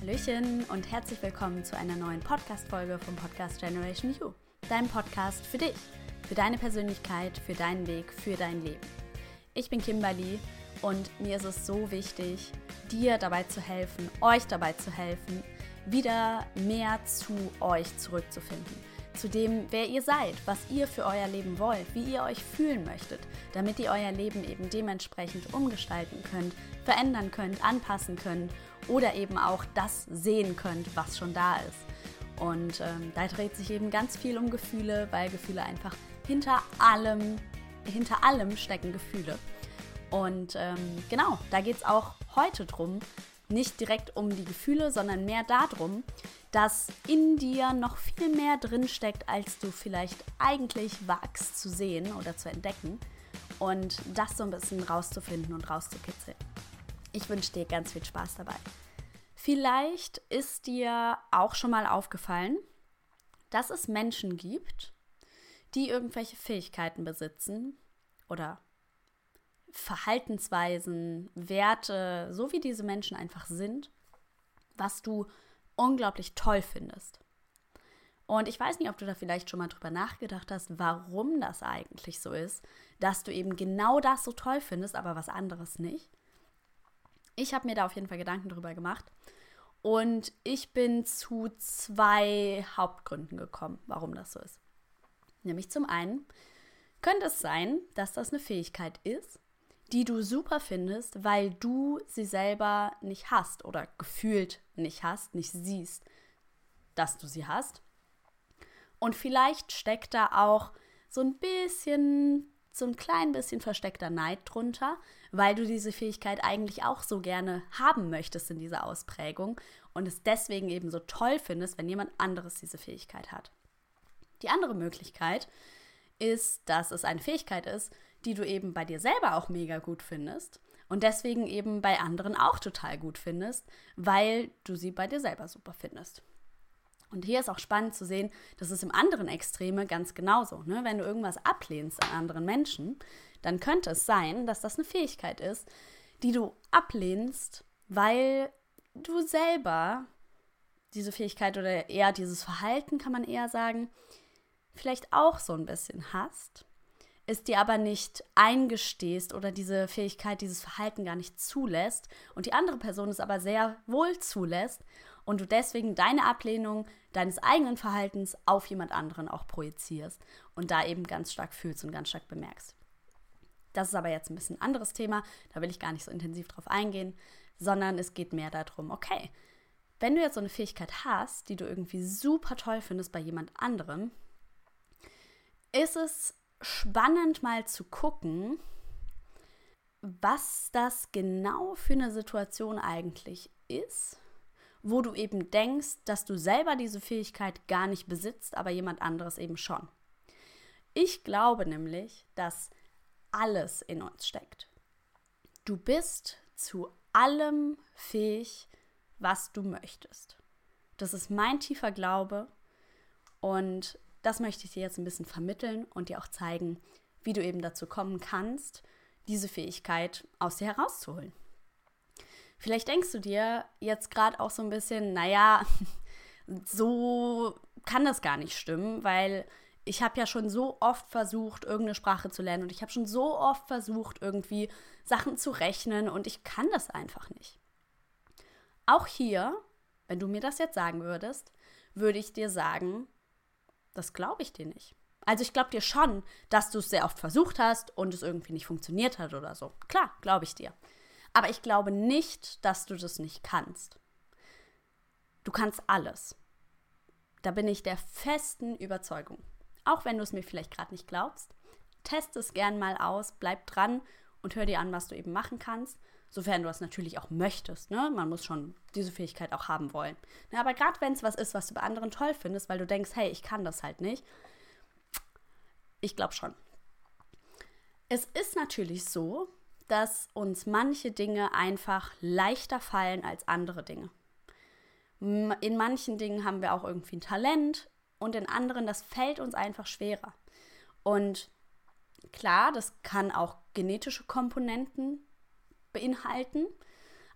Hallöchen und herzlich willkommen zu einer neuen Podcast-Folge vom Podcast Generation You. Dein Podcast für dich, für deine Persönlichkeit, für deinen Weg, für dein Leben. Ich bin Kimberly und mir ist es so wichtig, dir dabei zu helfen, euch dabei zu helfen, wieder mehr zu euch zurückzufinden. Zu dem, wer ihr seid, was ihr für euer Leben wollt, wie ihr euch fühlen möchtet, damit ihr euer Leben eben dementsprechend umgestalten könnt, verändern könnt, anpassen könnt oder eben auch das sehen könnt, was schon da ist. Und ähm, da dreht sich eben ganz viel um Gefühle, weil Gefühle einfach hinter allem, hinter allem stecken Gefühle. Und ähm, genau, da geht es auch heute drum, nicht direkt um die Gefühle, sondern mehr darum, dass in dir noch viel mehr drin steckt, als du vielleicht eigentlich wagst zu sehen oder zu entdecken und das so ein bisschen rauszufinden und rauszukitzeln. Ich wünsche dir ganz viel Spaß dabei. Vielleicht ist dir auch schon mal aufgefallen, dass es Menschen gibt, die irgendwelche Fähigkeiten besitzen oder Verhaltensweisen, Werte, so wie diese Menschen einfach sind, was du unglaublich toll findest. Und ich weiß nicht, ob du da vielleicht schon mal drüber nachgedacht hast, warum das eigentlich so ist, dass du eben genau das so toll findest, aber was anderes nicht. Ich habe mir da auf jeden Fall Gedanken drüber gemacht. Und ich bin zu zwei Hauptgründen gekommen, warum das so ist. Nämlich zum einen könnte es sein, dass das eine Fähigkeit ist, die du super findest, weil du sie selber nicht hast oder gefühlt nicht hast, nicht siehst, dass du sie hast. Und vielleicht steckt da auch so ein bisschen, so ein klein bisschen versteckter Neid drunter, weil du diese Fähigkeit eigentlich auch so gerne haben möchtest in dieser Ausprägung und es deswegen eben so toll findest, wenn jemand anderes diese Fähigkeit hat. Die andere Möglichkeit ist, dass es eine Fähigkeit ist, die du eben bei dir selber auch mega gut findest und deswegen eben bei anderen auch total gut findest, weil du sie bei dir selber super findest. Und hier ist auch spannend zu sehen, das ist im anderen Extreme ganz genauso. Ne? Wenn du irgendwas ablehnst an anderen Menschen, dann könnte es sein, dass das eine Fähigkeit ist, die du ablehnst, weil du selber diese Fähigkeit oder eher dieses Verhalten, kann man eher sagen, vielleicht auch so ein bisschen hast es dir aber nicht eingestehst oder diese Fähigkeit, dieses Verhalten gar nicht zulässt und die andere Person es aber sehr wohl zulässt und du deswegen deine Ablehnung deines eigenen Verhaltens auf jemand anderen auch projizierst und da eben ganz stark fühlst und ganz stark bemerkst. Das ist aber jetzt ein bisschen ein anderes Thema, da will ich gar nicht so intensiv drauf eingehen, sondern es geht mehr darum, okay, wenn du jetzt so eine Fähigkeit hast, die du irgendwie super toll findest bei jemand anderem, ist es spannend mal zu gucken, was das genau für eine Situation eigentlich ist, wo du eben denkst, dass du selber diese Fähigkeit gar nicht besitzt, aber jemand anderes eben schon. Ich glaube nämlich, dass alles in uns steckt. Du bist zu allem fähig, was du möchtest. Das ist mein tiefer Glaube und das möchte ich dir jetzt ein bisschen vermitteln und dir auch zeigen, wie du eben dazu kommen kannst, diese Fähigkeit aus dir herauszuholen. Vielleicht denkst du dir jetzt gerade auch so ein bisschen, naja, so kann das gar nicht stimmen, weil ich habe ja schon so oft versucht, irgendeine Sprache zu lernen und ich habe schon so oft versucht, irgendwie Sachen zu rechnen und ich kann das einfach nicht. Auch hier, wenn du mir das jetzt sagen würdest, würde ich dir sagen, das glaube ich dir nicht. Also ich glaube dir schon, dass du es sehr oft versucht hast und es irgendwie nicht funktioniert hat oder so. Klar, glaube ich dir. Aber ich glaube nicht, dass du das nicht kannst. Du kannst alles. Da bin ich der festen Überzeugung. Auch wenn du es mir vielleicht gerade nicht glaubst, test es gern mal aus, bleib dran und hör dir an, was du eben machen kannst sofern du das natürlich auch möchtest. Ne? Man muss schon diese Fähigkeit auch haben wollen. Ne? Aber gerade wenn es was ist, was du bei anderen toll findest, weil du denkst, hey, ich kann das halt nicht, ich glaube schon. Es ist natürlich so, dass uns manche Dinge einfach leichter fallen als andere Dinge. In manchen Dingen haben wir auch irgendwie ein Talent und in anderen, das fällt uns einfach schwerer. Und klar, das kann auch genetische Komponenten beinhalten.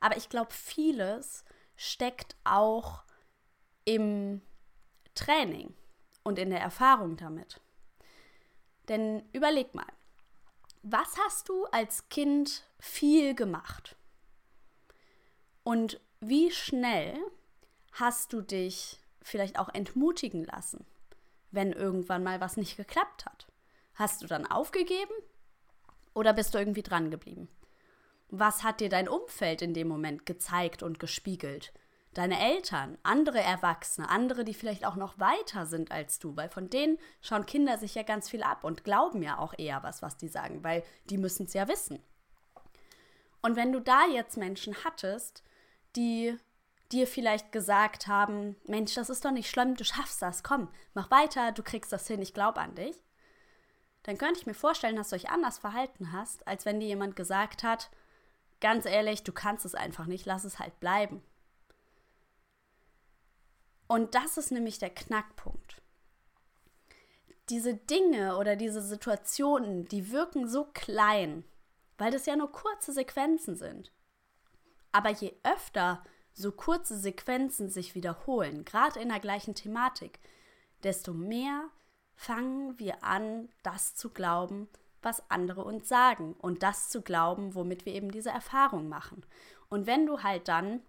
Aber ich glaube, vieles steckt auch im Training und in der Erfahrung damit. Denn überleg mal, was hast du als Kind viel gemacht? Und wie schnell hast du dich vielleicht auch entmutigen lassen, wenn irgendwann mal was nicht geklappt hat? Hast du dann aufgegeben oder bist du irgendwie dran geblieben? Was hat dir dein Umfeld in dem Moment gezeigt und gespiegelt? Deine Eltern, andere Erwachsene, andere, die vielleicht auch noch weiter sind als du, weil von denen schauen Kinder sich ja ganz viel ab und glauben ja auch eher was, was die sagen, weil die müssen es ja wissen. Und wenn du da jetzt Menschen hattest, die dir vielleicht gesagt haben, Mensch, das ist doch nicht schlimm, du schaffst das, komm, mach weiter, du kriegst das hin, ich glaube an dich, dann könnte ich mir vorstellen, dass du euch anders verhalten hast, als wenn dir jemand gesagt hat, ganz ehrlich, du kannst es einfach nicht, lass es halt bleiben. Und das ist nämlich der Knackpunkt. Diese Dinge oder diese Situationen, die wirken so klein, weil das ja nur kurze Sequenzen sind. Aber je öfter so kurze Sequenzen sich wiederholen, gerade in der gleichen Thematik, desto mehr fangen wir an, das zu glauben, was andere uns sagen und das zu glauben, womit wir eben diese Erfahrung machen. Und wenn du halt dann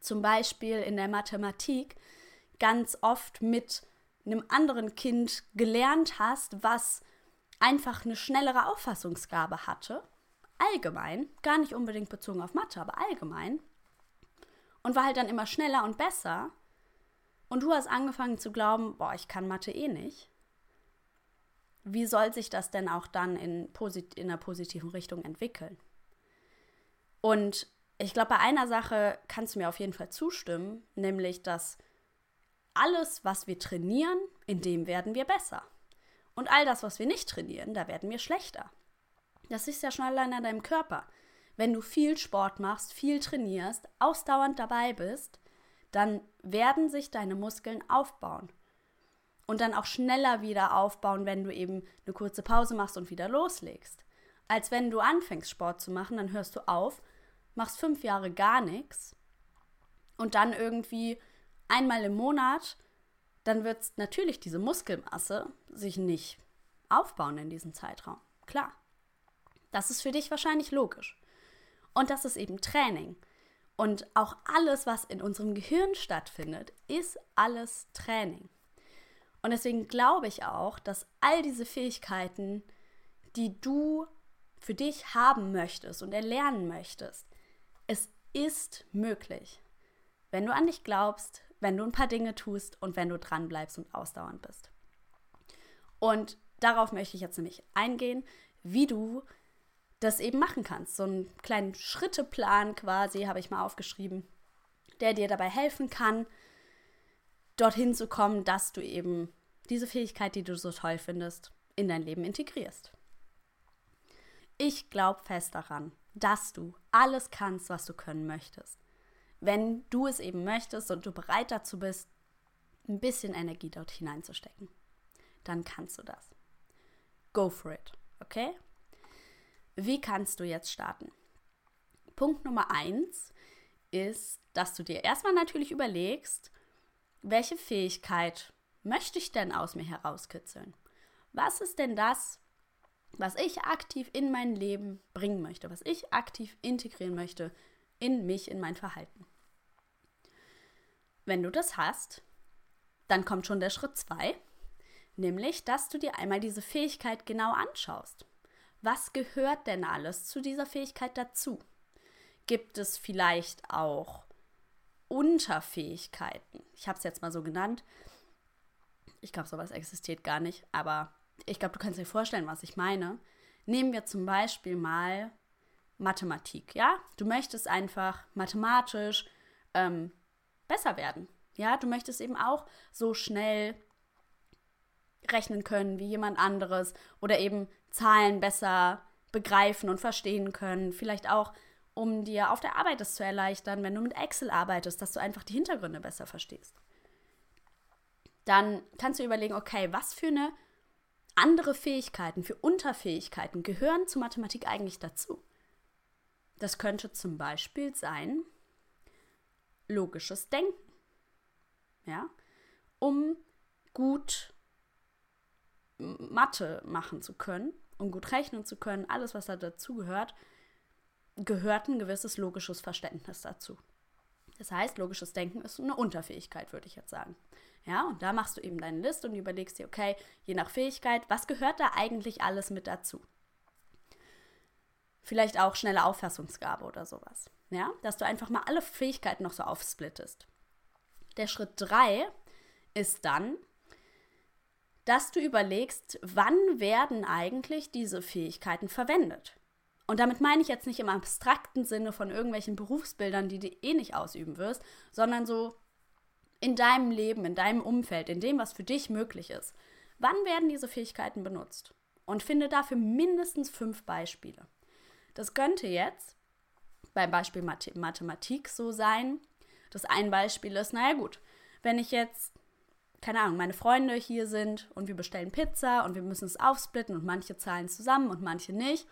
zum Beispiel in der Mathematik ganz oft mit einem anderen Kind gelernt hast, was einfach eine schnellere Auffassungsgabe hatte, allgemein, gar nicht unbedingt bezogen auf Mathe, aber allgemein, und war halt dann immer schneller und besser, und du hast angefangen zu glauben, boah, ich kann Mathe eh nicht, wie soll sich das denn auch dann in, posit in einer positiven Richtung entwickeln? Und ich glaube, bei einer Sache kannst du mir auf jeden Fall zustimmen, nämlich, dass alles, was wir trainieren, in dem werden wir besser. Und all das, was wir nicht trainieren, da werden wir schlechter. Das ist ja schon allein an deinem Körper. Wenn du viel Sport machst, viel trainierst, ausdauernd dabei bist, dann werden sich deine Muskeln aufbauen und dann auch schneller wieder aufbauen, wenn du eben eine kurze Pause machst und wieder loslegst. Als wenn du anfängst, Sport zu machen, dann hörst du auf, machst fünf Jahre gar nichts und dann irgendwie einmal im Monat, dann wird natürlich diese Muskelmasse sich nicht aufbauen in diesem Zeitraum. Klar. Das ist für dich wahrscheinlich logisch. Und das ist eben Training. Und auch alles, was in unserem Gehirn stattfindet, ist alles Training. Und deswegen glaube ich auch, dass all diese Fähigkeiten, die du für dich haben möchtest und erlernen möchtest, es ist möglich. Wenn du an dich glaubst, wenn du ein paar Dinge tust und wenn du dran bleibst und ausdauernd bist. Und darauf möchte ich jetzt nämlich eingehen, wie du das eben machen kannst. So einen kleinen Schritteplan quasi habe ich mal aufgeschrieben, der dir dabei helfen kann, dorthin zu kommen, dass du eben diese Fähigkeit, die du so toll findest, in dein Leben integrierst. Ich glaube fest daran, dass du alles kannst, was du können möchtest. Wenn du es eben möchtest und du bereit dazu bist, ein bisschen Energie dort hineinzustecken, dann kannst du das. Go for it, okay? Wie kannst du jetzt starten? Punkt Nummer eins ist, dass du dir erstmal natürlich überlegst, welche Fähigkeit möchte ich denn aus mir herauskitzeln? Was ist denn das, was ich aktiv in mein Leben bringen möchte, was ich aktiv integrieren möchte in mich, in mein Verhalten? Wenn du das hast, dann kommt schon der Schritt zwei, nämlich, dass du dir einmal diese Fähigkeit genau anschaust. Was gehört denn alles zu dieser Fähigkeit dazu? Gibt es vielleicht auch Unterfähigkeiten? Ich habe es jetzt mal so genannt. Ich glaube, sowas existiert gar nicht, aber ich glaube, du kannst dir vorstellen, was ich meine. Nehmen wir zum Beispiel mal Mathematik, ja? Du möchtest einfach mathematisch ähm, besser werden. Ja, du möchtest eben auch so schnell rechnen können wie jemand anderes oder eben Zahlen besser begreifen und verstehen können. Vielleicht auch, um dir auf der Arbeit es zu erleichtern, wenn du mit Excel arbeitest, dass du einfach die Hintergründe besser verstehst dann kannst du überlegen, okay, was für eine andere Fähigkeiten, für Unterfähigkeiten gehören zu Mathematik eigentlich dazu? Das könnte zum Beispiel sein, logisches Denken. Ja? Um gut Mathe machen zu können, um gut rechnen zu können, alles, was da dazugehört, gehört ein gewisses logisches Verständnis dazu. Das heißt, logisches Denken ist eine Unterfähigkeit, würde ich jetzt sagen. Ja, und da machst du eben deine Liste und überlegst dir, okay, je nach Fähigkeit, was gehört da eigentlich alles mit dazu? Vielleicht auch schnelle Auffassungsgabe oder sowas. Ja, dass du einfach mal alle Fähigkeiten noch so aufsplittest. Der Schritt 3 ist dann, dass du überlegst, wann werden eigentlich diese Fähigkeiten verwendet. Und damit meine ich jetzt nicht im abstrakten Sinne von irgendwelchen Berufsbildern, die du eh nicht ausüben wirst, sondern so in deinem Leben, in deinem Umfeld, in dem, was für dich möglich ist. Wann werden diese Fähigkeiten benutzt? Und finde dafür mindestens fünf Beispiele. Das könnte jetzt beim Beispiel Mathematik so sein. Das ein Beispiel ist, naja gut, wenn ich jetzt, keine Ahnung, meine Freunde hier sind und wir bestellen Pizza und wir müssen es aufsplitten und manche zahlen zusammen und manche nicht,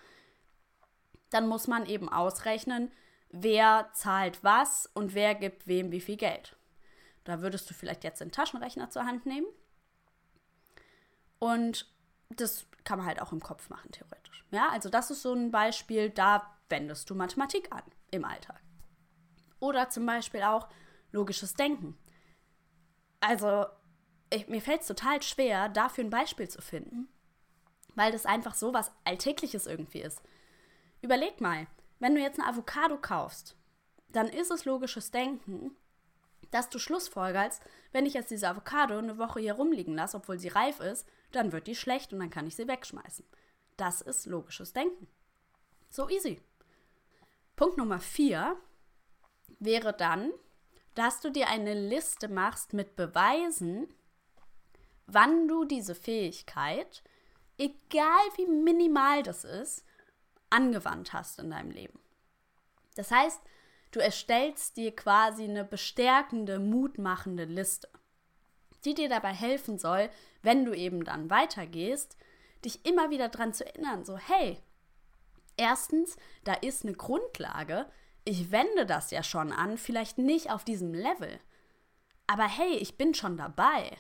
dann muss man eben ausrechnen, wer zahlt was und wer gibt wem wie viel Geld. Da würdest du vielleicht jetzt den Taschenrechner zur Hand nehmen. Und das kann man halt auch im Kopf machen, theoretisch. Ja, also das ist so ein Beispiel, da wendest du Mathematik an im Alltag. Oder zum Beispiel auch logisches Denken. Also, ich, mir fällt es total schwer, dafür ein Beispiel zu finden, weil das einfach so was Alltägliches irgendwie ist. Überleg mal, wenn du jetzt eine Avocado kaufst, dann ist es logisches Denken, dass du schlussfolgerst, wenn ich jetzt diese Avocado eine Woche hier rumliegen lasse, obwohl sie reif ist, dann wird die schlecht und dann kann ich sie wegschmeißen. Das ist logisches Denken. So easy. Punkt Nummer vier wäre dann, dass du dir eine Liste machst mit Beweisen, wann du diese Fähigkeit, egal wie minimal das ist, angewandt hast in deinem Leben. Das heißt, du erstellst dir quasi eine bestärkende, mutmachende Liste, die dir dabei helfen soll, wenn du eben dann weitergehst, dich immer wieder daran zu erinnern, so hey, erstens, da ist eine Grundlage, ich wende das ja schon an, vielleicht nicht auf diesem Level, aber hey, ich bin schon dabei,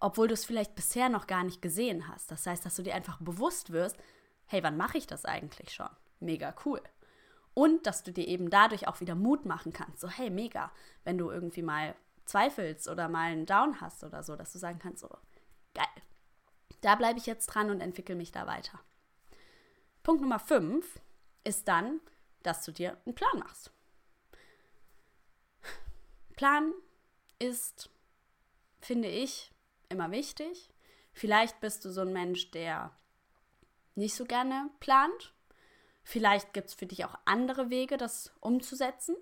obwohl du es vielleicht bisher noch gar nicht gesehen hast. Das heißt, dass du dir einfach bewusst wirst, hey, wann mache ich das eigentlich schon? Mega cool. Und dass du dir eben dadurch auch wieder Mut machen kannst. So, hey, mega, wenn du irgendwie mal zweifelst oder mal einen Down hast oder so, dass du sagen kannst, so, geil. Da bleibe ich jetzt dran und entwickle mich da weiter. Punkt Nummer 5 ist dann, dass du dir einen Plan machst. Plan ist, finde ich, immer wichtig. Vielleicht bist du so ein Mensch, der nicht so gerne plant. Vielleicht gibt es für dich auch andere Wege, das umzusetzen.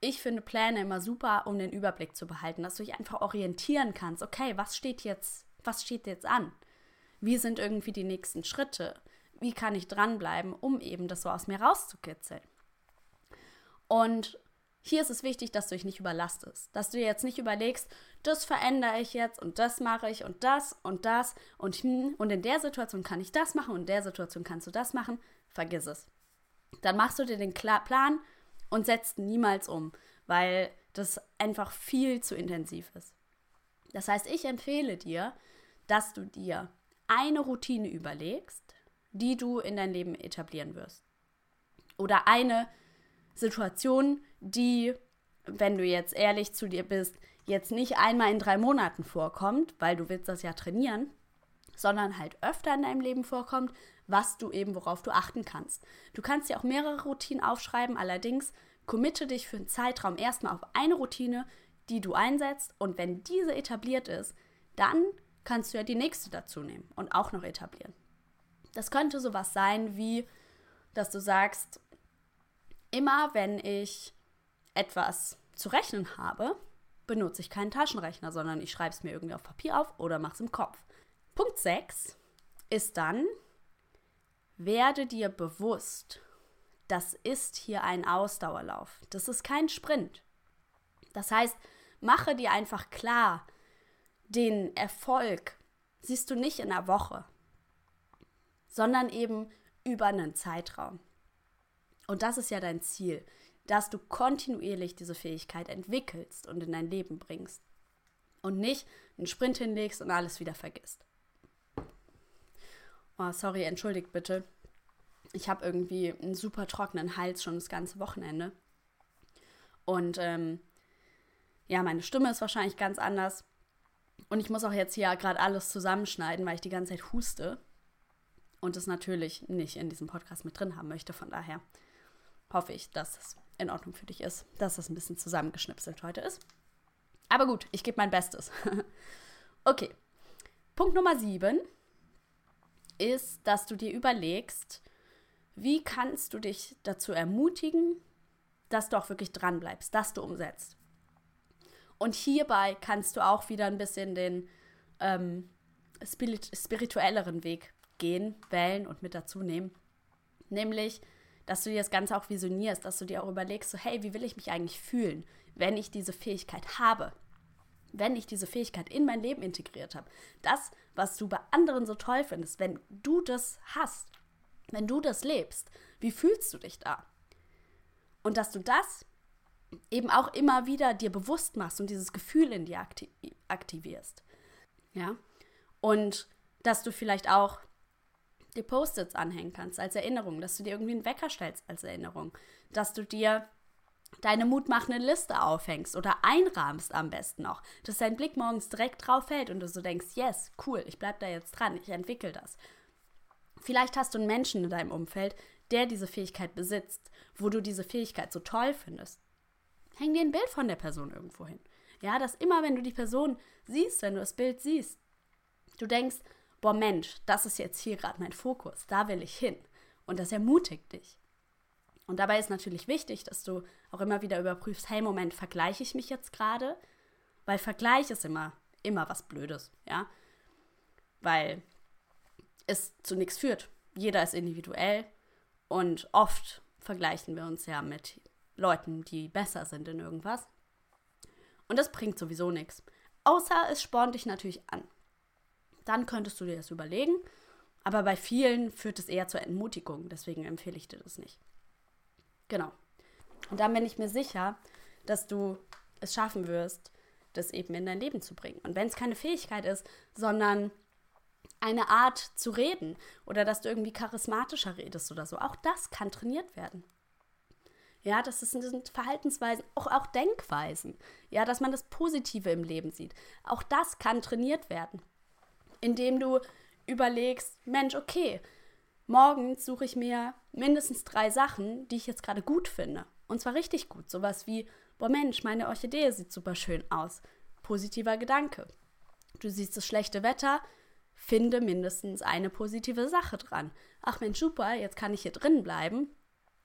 Ich finde Pläne immer super, um den Überblick zu behalten, dass du dich einfach orientieren kannst. Okay, was steht jetzt, was steht jetzt an? Wie sind irgendwie die nächsten Schritte? Wie kann ich dranbleiben, um eben das so aus mir rauszukitzeln? Und hier ist es wichtig, dass du dich nicht überlastest. Dass du dir jetzt nicht überlegst, das verändere ich jetzt und das mache ich und das und das und hm, und in der Situation kann ich das machen und in der Situation kannst du das machen. Vergiss es. Dann machst du dir den Plan und setzt niemals um, weil das einfach viel zu intensiv ist. Das heißt, ich empfehle dir, dass du dir eine Routine überlegst, die du in dein Leben etablieren wirst. Oder eine Situation, die, wenn du jetzt ehrlich zu dir bist, jetzt nicht einmal in drei Monaten vorkommt, weil du willst das ja trainieren, sondern halt öfter in deinem Leben vorkommt, was du eben, worauf du achten kannst. Du kannst dir auch mehrere Routinen aufschreiben, allerdings committe dich für einen Zeitraum erstmal auf eine Routine, die du einsetzt und wenn diese etabliert ist, dann kannst du ja die nächste dazu nehmen und auch noch etablieren. Das könnte sowas sein wie, dass du sagst, immer wenn ich etwas zu rechnen habe, benutze ich keinen Taschenrechner, sondern ich schreibe es mir irgendwie auf Papier auf oder mache es im Kopf. Punkt 6 ist dann, werde dir bewusst, das ist hier ein Ausdauerlauf. Das ist kein Sprint. Das heißt, mache dir einfach klar, den Erfolg siehst du nicht in einer Woche, sondern eben über einen Zeitraum. Und das ist ja dein Ziel. dass du kontinuierlich diese Fähigkeit entwickelst und in dein Leben bringst. Und nicht einen Sprint hinlegst und alles wieder vergisst. Oh, sorry, entschuldigt bitte. Ich habe irgendwie einen super trockenen Hals schon das ganze Wochenende. Und ähm, ja, meine Stimme ist wahrscheinlich ganz anders. Und ich muss auch jetzt hier gerade alles zusammenschneiden, weil ich die ganze Zeit huste. Und das natürlich nicht in diesem Podcast mit drin haben möchte. Von daher hoffe ich, dass es in Ordnung für dich ist, dass das ein bisschen zusammengeschnipselt heute ist. Aber gut, ich gebe mein Bestes. okay. Punkt Nummer sieben ist, dass du dir überlegst, wie kannst du dich dazu ermutigen, dass du auch wirklich dran bleibst, dass du umsetzt. Und hierbei kannst du auch wieder ein bisschen den ähm, spirituelleren Weg gehen, wählen und mit dazu nehmen. Nämlich, dass du dir das Ganze auch visionierst, dass du dir auch überlegst, so, hey, wie will ich mich eigentlich fühlen, wenn ich diese Fähigkeit habe? Wenn ich diese Fähigkeit in mein Leben integriert habe. Das, was du bei anderen so toll findest, wenn du das hast, wenn du das lebst, wie fühlst du dich da? Und dass du das eben auch immer wieder dir bewusst machst und dieses Gefühl in dir aktivierst. Ja? Und dass du vielleicht auch die Post-its anhängen kannst als Erinnerung, dass du dir irgendwie einen Wecker stellst als Erinnerung, dass du dir deine mutmachende Liste aufhängst oder einrahmst am besten noch, dass dein Blick morgens direkt drauf fällt und du so denkst, yes, cool, ich bleib da jetzt dran, ich entwickle das. Vielleicht hast du einen Menschen in deinem Umfeld, der diese Fähigkeit besitzt, wo du diese Fähigkeit so toll findest. Häng dir ein Bild von der Person irgendwo hin. Ja, dass immer, wenn du die Person siehst, wenn du das Bild siehst, du denkst, boah Mensch, das ist jetzt hier gerade mein Fokus, da will ich hin. Und das ermutigt dich. Und dabei ist natürlich wichtig, dass du auch immer wieder überprüfst, hey Moment, vergleiche ich mich jetzt gerade? Weil Vergleich ist immer, immer was Blödes, ja? Weil es zu nichts führt. Jeder ist individuell und oft vergleichen wir uns ja mit Leuten, die besser sind in irgendwas. Und das bringt sowieso nichts. Außer es spornt dich natürlich an. Dann könntest du dir das überlegen. Aber bei vielen führt es eher zur Entmutigung. Deswegen empfehle ich dir das nicht. Genau. Und dann bin ich mir sicher, dass du es schaffen wirst, das eben in dein Leben zu bringen. Und wenn es keine Fähigkeit ist, sondern eine Art zu reden oder dass du irgendwie charismatischer redest oder so. Auch das kann trainiert werden. Ja, das sind Verhaltensweisen, auch, auch Denkweisen. Ja, dass man das Positive im Leben sieht. Auch das kann trainiert werden. Indem du überlegst, Mensch, okay, morgens suche ich mir mindestens drei Sachen, die ich jetzt gerade gut finde. Und zwar richtig gut. Sowas wie, boah Mensch, meine Orchidee sieht super schön aus. Positiver Gedanke. Du siehst das schlechte Wetter, finde mindestens eine positive Sache dran. Ach Mensch, super, jetzt kann ich hier drin bleiben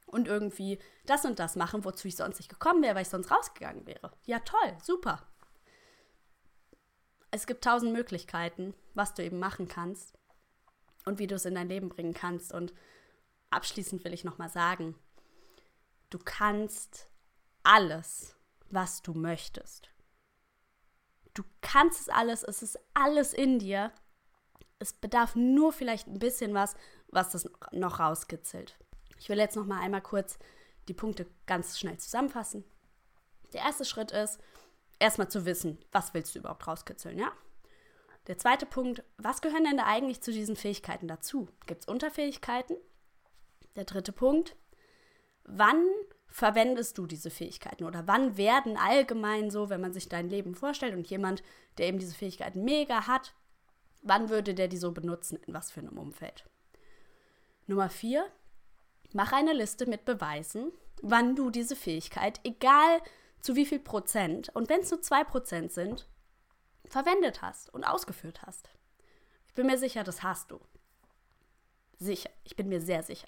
und irgendwie das und das machen, wozu ich sonst nicht gekommen wäre, weil ich sonst rausgegangen wäre. Ja, toll, super. Es gibt tausend Möglichkeiten, was du eben machen kannst und wie du es in dein Leben bringen kannst. Und abschließend will ich nochmal sagen, du kannst alles, was du möchtest. Du kannst es alles, es ist alles in dir es bedarf nur vielleicht ein bisschen was, was das noch rauskitzelt. Ich will jetzt noch mal einmal kurz die Punkte ganz schnell zusammenfassen. Der erste Schritt ist, erstmal zu wissen, was willst du überhaupt rauskitzeln, ja? Der zweite Punkt, was gehören denn da eigentlich zu diesen Fähigkeiten dazu? Gibt es Unterfähigkeiten? Der dritte Punkt, wann verwendest du diese Fähigkeiten oder wann werden allgemein so, wenn man sich dein Leben vorstellt und jemand, der eben diese Fähigkeiten mega hat, Wann würde der die so benutzen? In was für einem Umfeld? Nummer vier, mach eine Liste mit Beweisen, wann du diese Fähigkeit, egal zu wie viel Prozent, und wenn es nur zwei Prozent sind, verwendet hast und ausgeführt hast. Ich bin mir sicher, das hast du. Sicher, ich bin mir sehr sicher.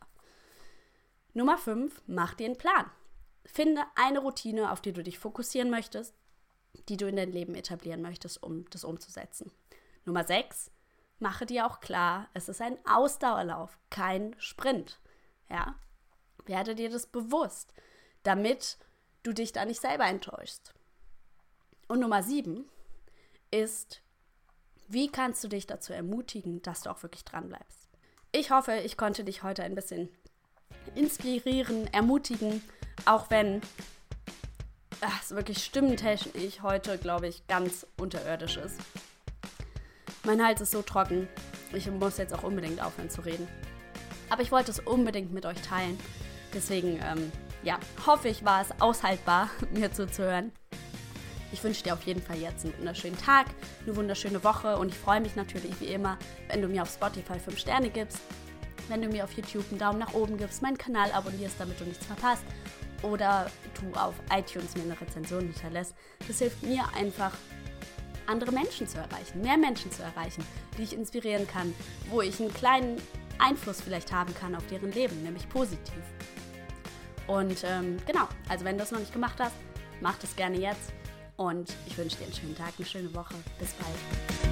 Nummer fünf, mach dir einen Plan. Finde eine Routine, auf die du dich fokussieren möchtest, die du in dein Leben etablieren möchtest, um das umzusetzen. Nummer 6, mache dir auch klar, es ist ein Ausdauerlauf, kein Sprint. Ja? Werde dir das bewusst, damit du dich da nicht selber enttäuschst. Und Nummer 7 ist, wie kannst du dich dazu ermutigen, dass du auch wirklich dran bleibst? Ich hoffe, ich konnte dich heute ein bisschen inspirieren, ermutigen, auch wenn es wirklich stimmtechnisch heute, glaube ich, ganz unterirdisch ist. Mein Hals ist so trocken. Ich muss jetzt auch unbedingt aufhören zu reden. Aber ich wollte es unbedingt mit euch teilen. Deswegen, ähm, ja, hoffe ich, war es aushaltbar, mir zuzuhören. Ich wünsche dir auf jeden Fall jetzt einen wunderschönen Tag, eine wunderschöne Woche und ich freue mich natürlich wie immer, wenn du mir auf Spotify 5 Sterne gibst, wenn du mir auf YouTube einen Daumen nach oben gibst, meinen Kanal abonnierst, damit du nichts verpasst oder du auf iTunes mir eine Rezension hinterlässt. Das hilft mir einfach, andere Menschen zu erreichen, mehr Menschen zu erreichen, die ich inspirieren kann, wo ich einen kleinen Einfluss vielleicht haben kann auf deren Leben, nämlich positiv. Und ähm, genau, also wenn du das noch nicht gemacht hast, mach das gerne jetzt. Und ich wünsche dir einen schönen Tag, eine schöne Woche. Bis bald.